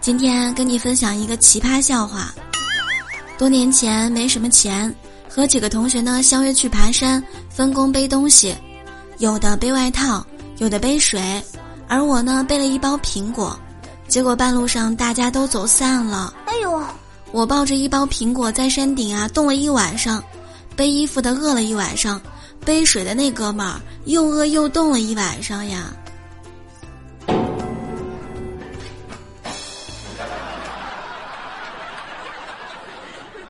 今天跟你分享一个奇葩笑话。多年前，没什么钱，和几个同学呢相约去爬山，分工背东西，有的背外套，有的背水。而我呢，背了一包苹果，结果半路上大家都走散了。哎呦，我抱着一包苹果在山顶啊，冻了一晚上，背衣服的饿了一晚上，背水的那哥们儿又饿又冻了一晚上呀。